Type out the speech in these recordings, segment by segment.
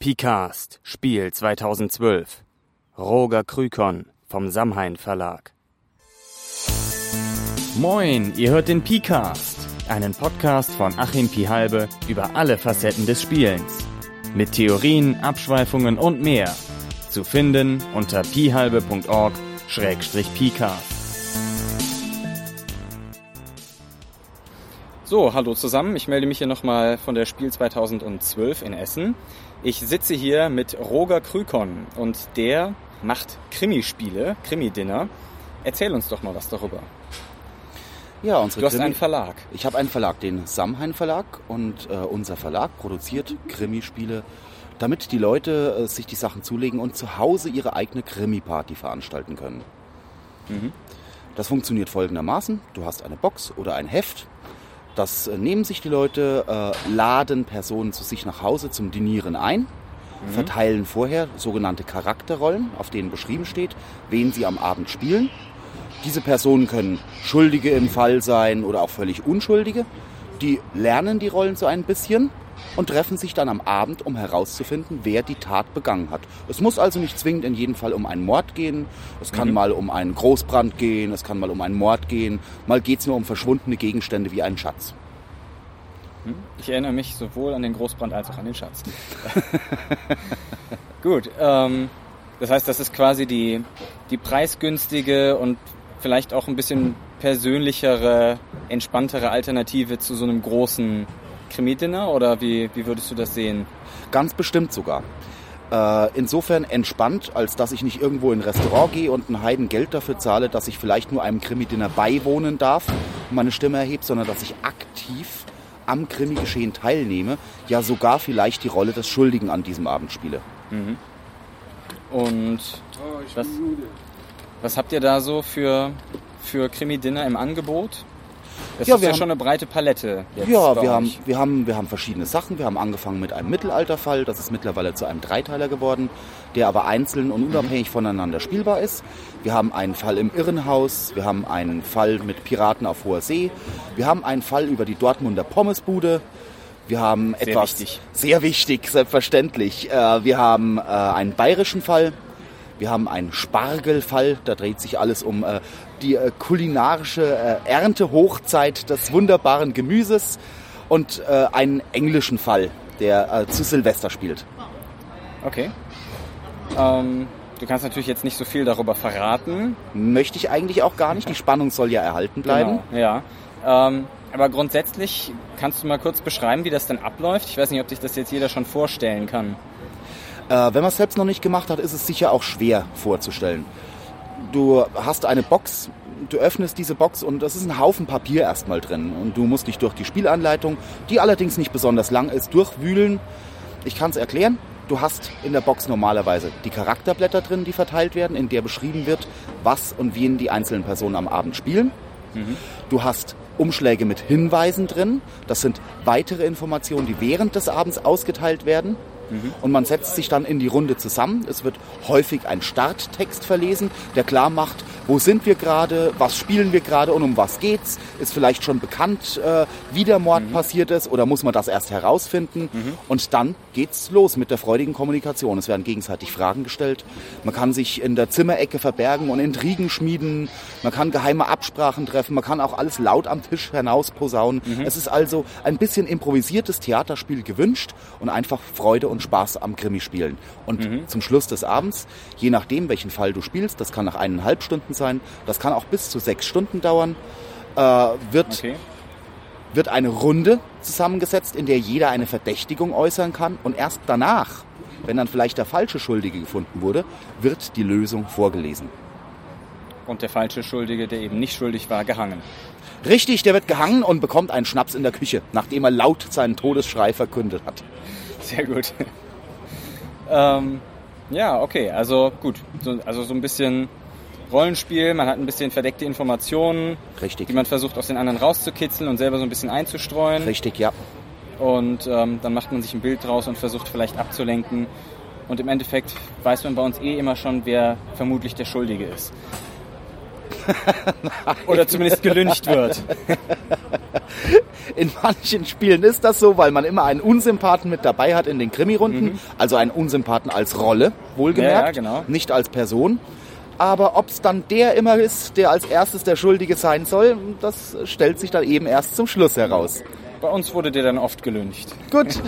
Picast, Spiel 2012. Roger Krükon vom Samhain Verlag. Moin, ihr hört den Picast, einen Podcast von Achim Pihalbe über alle Facetten des Spielens. Mit Theorien, Abschweifungen und mehr. Zu finden unter pihalbe.org-picast. So, hallo zusammen. Ich melde mich hier nochmal von der Spiel 2012 in Essen. Ich sitze hier mit Roger Krükon und der macht Krimispiele, Krimi-Dinner. Erzähl uns doch mal was darüber. Ja, unsere Du hast Krimi- einen Verlag. Ich habe einen Verlag, den Samhain Verlag und äh, unser Verlag produziert Krimispiele, damit die Leute äh, sich die Sachen zulegen und zu Hause ihre eigene Krimi-Party veranstalten können. Das funktioniert folgendermaßen. Du hast eine Box oder ein Heft. Das äh, nehmen sich die Leute, äh, laden Personen zu sich nach Hause zum Dinieren ein, verteilen vorher sogenannte Charakterrollen, auf denen beschrieben steht, wen sie am Abend spielen. Diese Personen können Schuldige im Fall sein oder auch völlig Unschuldige. Die lernen die Rollen so ein bisschen und treffen sich dann am Abend, um herauszufinden, wer die Tat begangen hat. Es muss also nicht zwingend in jedem Fall um einen Mord gehen. Es kann mal um einen Großbrand gehen, es kann mal um einen Mord gehen. Mal geht es nur um verschwundene Gegenstände wie einen Schatz. Ich erinnere mich sowohl an den Großbrand als auch an den Schatz. Gut, ähm, das heißt, das ist quasi die, die preisgünstige und vielleicht auch ein bisschen persönlichere, entspanntere Alternative zu so einem großen Krimi-Dinner oder wie, wie würdest du das sehen? Ganz bestimmt sogar. Äh, insofern entspannt, als dass ich nicht irgendwo in ein Restaurant gehe und ein Heiden Geld dafür zahle, dass ich vielleicht nur einem Krimi-Dinner beiwohnen darf und meine Stimme erhebe, sondern dass ich aktiv am Krimi-Geschehen teilnehme, ja sogar vielleicht die Rolle des Schuldigen an diesem Abend spiele. Und was, was habt ihr da so für, für Krimi-Dinner im Angebot? Das Ja, ist wir ja haben- schon eine breite Palette. Jetzt Ja, wir haben, wir, haben, wir haben verschiedene Sachen. Wir haben angefangen mit einem Mittelalterfall. Das ist mittlerweile zu einem Dreiteiler geworden, der aber einzeln und unabhängig voneinander spielbar ist. Wir haben einen Fall im Irrenhaus. Wir haben einen Fall mit Piraten auf hoher See. Wir haben einen Fall über die Dortmunder Pommesbude. Wir haben Sehr etwas wichtig. sehr wichtig, selbstverständlich. Äh, Wir haben äh, einen bayerischen Fall. Wir haben einen Spargelfall, da dreht sich alles um äh, die äh, kulinarische äh, Erntehochzeit des wunderbaren Gemüses und äh, einen englischen Fall, der äh, zu Silvester spielt. Okay. Ähm, du kannst natürlich jetzt nicht so viel darüber verraten. Möchte ich eigentlich auch gar nicht, die Spannung soll ja erhalten bleiben. Genau, ja. Ähm, aber grundsätzlich kannst du mal kurz beschreiben, wie das dann abläuft. Ich weiß nicht, ob sich das jetzt jeder schon vorstellen kann. Äh, wenn man es selbst noch nicht gemacht hat, ist es sicher auch schwer vorzustellen. Du hast eine Box, du öffnest diese Box und es ist ein Haufen Papier erstmal drin. Und du musst dich durch die Spielanleitung, die allerdings nicht besonders lang ist, durchwühlen. Ich kann es erklären. Du hast in der Box normalerweise die Charakterblätter drin, die verteilt werden, in der beschrieben wird, was und wen die einzelnen Personen am Abend spielen. Du hast Umschläge mit Hinweisen drin. Das sind weitere Informationen, die während des Abends ausgeteilt werden. Und man setzt sich dann in die Runde zusammen. Es wird häufig ein Starttext verlesen, der klar macht, wo sind wir gerade, was spielen wir gerade und um was geht's. Ist vielleicht schon bekannt, äh, wie der Mord passiert ist oder muss man das erst herausfinden? Und dann geht's los mit der freudigen Kommunikation. Es werden gegenseitig Fragen gestellt. Man kann sich in der Zimmerecke verbergen und Intrigen schmieden. Man kann geheime Absprachen treffen. Man kann auch alles laut am Tisch hinaus posaunen. Es ist also ein bisschen improvisiertes Theaterspiel gewünscht und einfach Freude und Spaß am Krimi spielen. Und zum Schluss des Abends, je nachdem, welchen Fall du spielst, das kann nach eineinhalb Stunden sein, das kann auch bis zu sechs Stunden dauern, äh, wird Okay. wird eine Runde zusammengesetzt, in der jeder eine Verdächtigung äußern kann und erst danach, wenn dann vielleicht der falsche Schuldige gefunden wurde, wird die Lösung vorgelesen. Und der falsche Schuldige, der eben nicht schuldig war, gehangen. Richtig, der wird gehangen und bekommt einen Schnaps in der Küche, nachdem er laut seinen Todesschrei verkündet hat. Sehr gut. ähm, ja, okay, also gut. So, also so ein bisschen Rollenspiel, man hat ein bisschen verdeckte Informationen, Richtig. die man versucht aus den anderen rauszukitzeln und selber so ein bisschen einzustreuen. Richtig, ja. Und ähm, dann macht man sich ein Bild draus und versucht vielleicht abzulenken. Und im Endeffekt weiß man bei uns eh immer schon, wer vermutlich der Schuldige ist. Oder zumindest gelüncht wird. In manchen Spielen ist das so, weil man immer einen Unsympathen mit dabei hat in den Krimi-Runden. Mhm. Also einen Unsympathen als Rolle, wohlgemerkt. Ja, ja, genau. Nicht als Person. Aber ob es dann der immer ist, der als erstes der Schuldige sein soll, das stellt sich dann eben erst zum Schluss heraus. Bei uns wurde der dann oft gelüncht. Gut.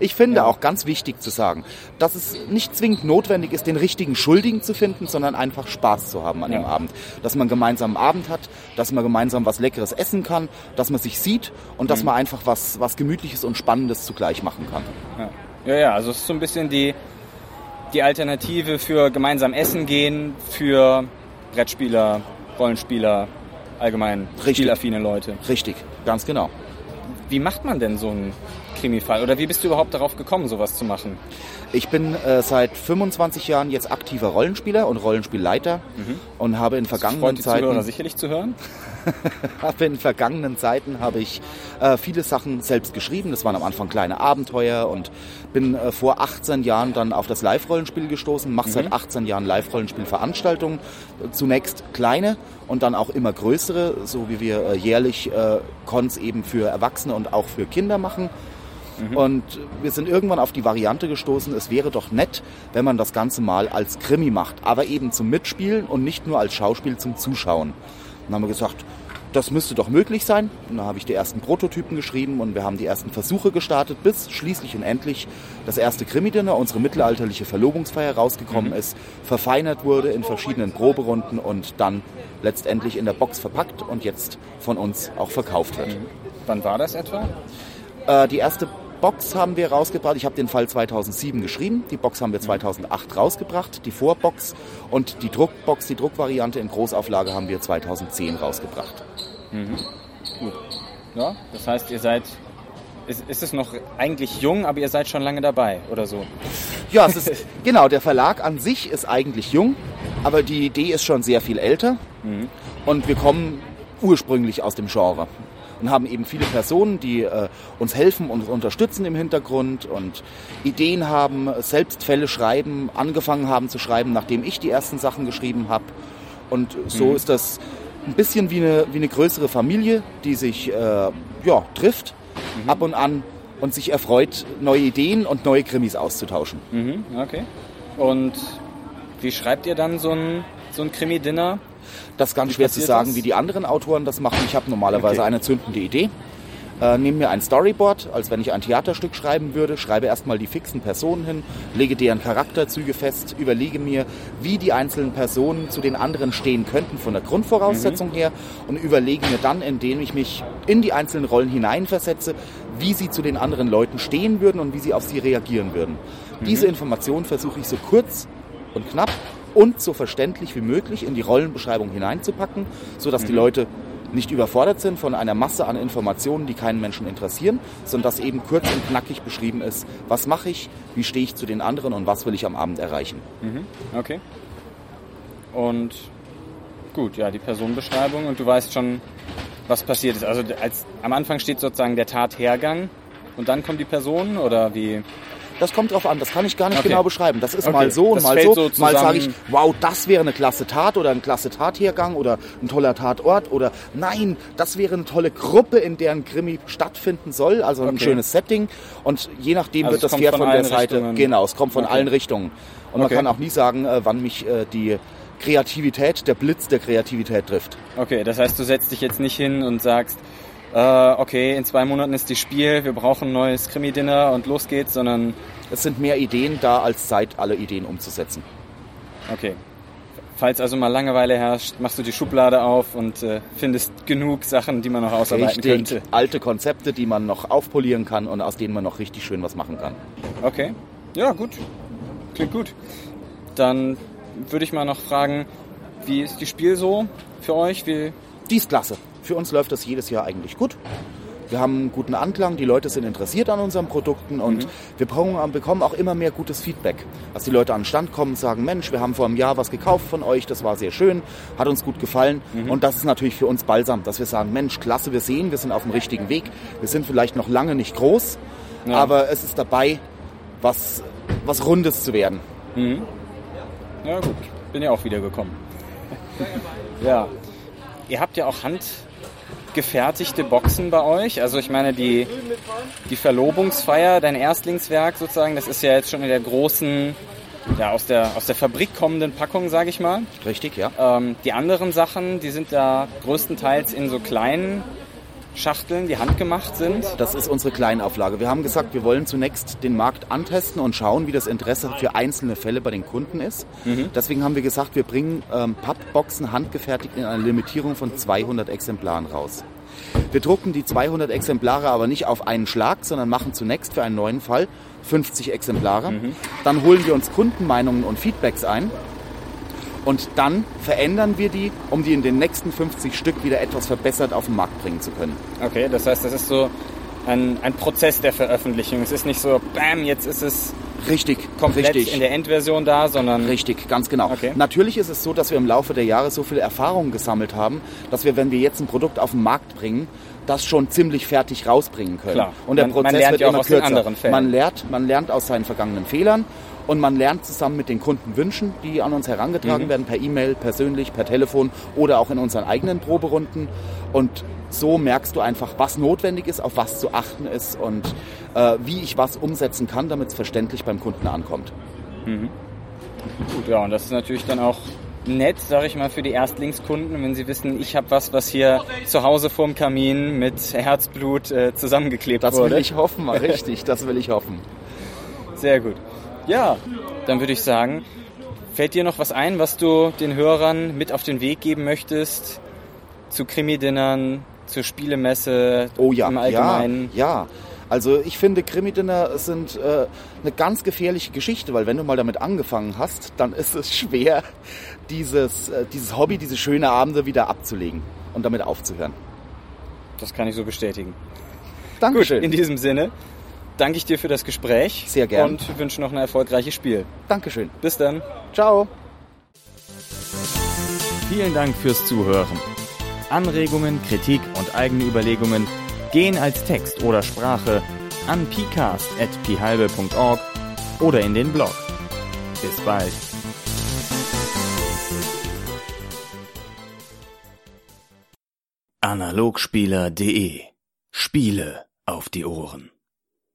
ich finde auch ganz wichtig zu sagen, dass es nicht zwingend notwendig ist, den richtigen Schuldigen zu finden, sondern einfach Spaß zu haben an dem Ja. Abend. Dass man gemeinsam einen Abend hat, dass man gemeinsam was Leckeres essen kann, dass man sich sieht und dass man einfach was, was Gemütliches und Spannendes zugleich machen kann. Ja, ja, ja also es ist so ein bisschen die, die Alternative für gemeinsam essen gehen, für Brettspieler, Rollenspieler, allgemein Richtig. spielaffine Leute. Richtig, ganz genau. Wie macht man denn so einen Krimi-Fall? Oder wie bist du überhaupt darauf gekommen, sowas zu machen? Ich bin äh, seit 25 Jahren jetzt aktiver Rollenspieler und Rollenspielleiter und habe in vergangenen Freut die Zuhörer Zeiten sicherlich zu hören. habe in vergangenen Zeiten habe ich äh, viele Sachen selbst geschrieben. Das waren am Anfang kleine Abenteuer und bin äh, vor 18 Jahren dann auf das Live-Rollenspiel gestoßen. Mache seit 18 Jahren Live-Rollenspielveranstaltungen. Zunächst kleine und dann auch immer größere, so wie wir äh, jährlich äh, Cons eben für Erwachsene und auch für Kinder machen. Und wir sind irgendwann auf die Variante gestoßen, es wäre doch nett, wenn man das Ganze mal als Krimi macht, aber eben zum Mitspielen und nicht nur als Schauspiel zum Zuschauen. Dann haben wir gesagt, das müsste doch möglich sein. Und dann habe ich die ersten Prototypen geschrieben und wir haben die ersten Versuche gestartet, bis schließlich und endlich das erste Krimi-Dinner, unsere mittelalterliche Verlobungsfeier rausgekommen ist, verfeinert wurde in verschiedenen Proberunden und dann letztendlich in der Box verpackt und jetzt von uns auch verkauft wird. Wann war das etwa? Äh, die erste Box haben wir rausgebracht. Ich habe den Fall 2007 geschrieben. Die Box haben wir 2008 rausgebracht. Die Vorbox und die Druckbox, die Druckvariante in Großauflage haben wir 2010 rausgebracht. Ja, das heißt, ihr seid. Ist, ist es noch eigentlich jung, aber ihr seid schon lange dabei oder so? Ja, es ist, genau, der Verlag an sich ist eigentlich jung, aber die Idee ist schon sehr viel älter. Und wir kommen ursprünglich aus dem Genre und haben eben viele Personen, die äh, uns helfen und uns unterstützen im Hintergrund und Ideen haben, selbst Fälle schreiben, angefangen haben zu schreiben, nachdem ich die ersten Sachen geschrieben habe. Und so ist das ein bisschen wie eine, wie eine größere Familie, die sich äh, ja, trifft ab und an und sich erfreut, neue Ideen und neue Krimis auszutauschen. Mhm, okay. Und wie schreibt ihr dann so ein, so ein Krimi-Dinner? Das ist ganz schwer zu sagen, das? wie die anderen Autoren das machen. Ich habe normalerweise Okay. eine zündende Idee. Äh, nehme mir ein Storyboard, als wenn ich ein Theaterstück schreiben würde, schreibe erstmal die fixen Personen hin, lege deren Charakterzüge fest, überlege mir, wie die einzelnen Personen zu den anderen stehen könnten von der Grundvoraussetzung her und überlege mir dann, indem ich mich in die einzelnen Rollen hineinversetze, wie sie zu den anderen Leuten stehen würden und wie sie auf sie reagieren würden. Diese Informationen versuche ich so kurz und knapp und so verständlich wie möglich in die Rollenbeschreibung hineinzupacken, sodass die Leute nicht überfordert sind von einer Masse an Informationen, die keinen Menschen interessieren, sondern dass eben kurz und knackig beschrieben ist, was mache ich, wie stehe ich zu den anderen und was will ich am Abend erreichen. Okay. Und gut, ja, die Personenbeschreibung und du weißt schon, was passiert ist. Also als, am Anfang steht sozusagen der Tathergang und dann kommt die Person oder wie? Das kommt drauf an, das kann ich gar nicht Okay. genau beschreiben. Das ist Okay, mal so und das mal so. so mal sage ich, wow, das wäre eine klasse Tat oder ein klasse Tathergang oder ein toller Tatort oder nein, das wäre eine tolle Gruppe, in der ein Krimi stattfinden soll, also ein Okay. schönes Setting. Und je nachdem Also wird das Pferd von von der Seite, Richtungen. genau, es kommt von allen Richtungen. Und man kann auch nie sagen, äh, wann mich äh, die Kreativität, der Blitz der Kreativität trifft. Okay, das heißt, du setzt dich jetzt nicht hin und sagst, äh, okay, in zwei Monaten ist die Spiel, wir brauchen ein neues Krimi-Dinner und los geht's, sondern Es sind mehr Ideen da als Zeit, alle Ideen umzusetzen. okay. Falls also mal Langeweile herrscht, machst du die Schublade auf und äh, findest genug Sachen, die man noch ausarbeiten Richtig könnte. alte Konzepte, die man noch aufpolieren kann und aus denen man noch richtig schön was machen kann. Okay. Ja, gut. Klingt gut. Dann würde ich mal noch fragen, wie ist die Spiel so für euch? Wie, Die ist klasse. Für uns läuft das jedes Jahr eigentlich gut. Wir haben einen guten Anklang, die Leute sind interessiert an unseren Produkten und wir bekommen auch immer mehr gutes Feedback. Dass die Leute an den Stand kommen und sagen, Mensch, wir haben vor einem Jahr was gekauft von euch, das war sehr schön, hat uns gut gefallen. Und das ist natürlich für uns balsam, dass wir sagen, Mensch, klasse, wir sehen, wir sind auf dem richtigen Weg. Wir sind vielleicht noch lange nicht groß, Ja. aber es ist dabei, was, was Rundes zu werden. ja gut, bin ja auch wieder gekommen. Ja. Ihr habt ja auch handgefertigte Boxen bei euch. Also ich meine, die, die Verlobungsfeier, dein Erstlingswerk sozusagen, das ist ja jetzt schon in der großen, ja, aus der, aus der Fabrik kommenden Packung, sage ich mal. Richtig, ja. Ähm, die anderen Sachen, die sind da größtenteils in so kleinen Schachteln, die handgemacht sind. Das ist unsere Kleinauflage. Wir haben gesagt, wir wollen zunächst den Markt antesten und schauen, wie das Interesse für einzelne Fälle bei den Kunden ist. Mhm. Deswegen haben wir gesagt, wir bringen ähm, Pappboxen handgefertigt in einer Limitierung von 200 Exemplaren raus. Wir drucken die 200 Exemplare aber nicht auf einen Schlag, sondern machen zunächst für einen neuen Fall 50 Exemplare. Dann holen wir uns Kundenmeinungen und Feedbacks ein und dann verändern wir die, um die in den nächsten 50 Stück wieder etwas verbessert auf den Markt bringen zu können. Okay, das heißt, das ist so ein, ein Prozess der Veröffentlichung. Es ist nicht so, bam, jetzt ist es Richtig, komplett richtig. in der Endversion da, sondern Richtig, ganz genau. Okay. Natürlich ist es so, dass wir im Laufe der Jahre so viel Erfahrung gesammelt haben, dass wir, wenn wir jetzt ein Produkt auf den Markt bringen, das schon ziemlich fertig rausbringen können. Klar. Und der Man- man Prozess lernt wird ja auch immer aus den kürzer. anderen Fällen. Man lernt, man lernt aus seinen vergangenen Fehlern und man lernt zusammen mit den Kundenwünschen, die an uns Mhm. herangetragen werden, per E-Mail, persönlich, per Telefon oder auch in unseren eigenen Proberunden. Und so merkst du einfach, was notwendig ist, auf was zu achten ist und äh, wie ich was umsetzen kann, damit es verständlich beim Kunden ankommt. gut, ja, und das ist natürlich dann auch nett, sag ich mal, für die Erstlingskunden, wenn sie wissen, ich habe was, was hier zu Hause vorm Kamin mit Herzblut äh, zusammengeklebt Das wurde. will ich hoffen, richtig, das will ich hoffen. Sehr gut. Ja, dann würde ich sagen, fällt dir noch was ein, was du den Hörern mit auf den Weg geben möchtest zu Krimi-Dinnern, zur Spielemesse Oh ja, im Allgemeinen? ja, ja. Also ich finde, Krimi-Dinner sind äh, eine ganz gefährliche Geschichte, weil wenn du mal damit angefangen hast, dann ist es schwer, dieses, äh, dieses Hobby, diese schönen Abende wieder abzulegen und damit aufzuhören. Das kann ich so bestätigen. Dankeschön. In diesem Sinne danke ich dir für das Gespräch Sehr gern. und wünsche noch ein erfolgreiches Spiel. Dankeschön. Bis dann. Ciao. Vielen Dank fürs Zuhören. Anregungen, Kritik und eigene Überlegungen gehen als Text oder Sprache an pcast.phalbe.org oder in den Blog. Bis bald. Analogspieler.de Spiele auf die Ohren.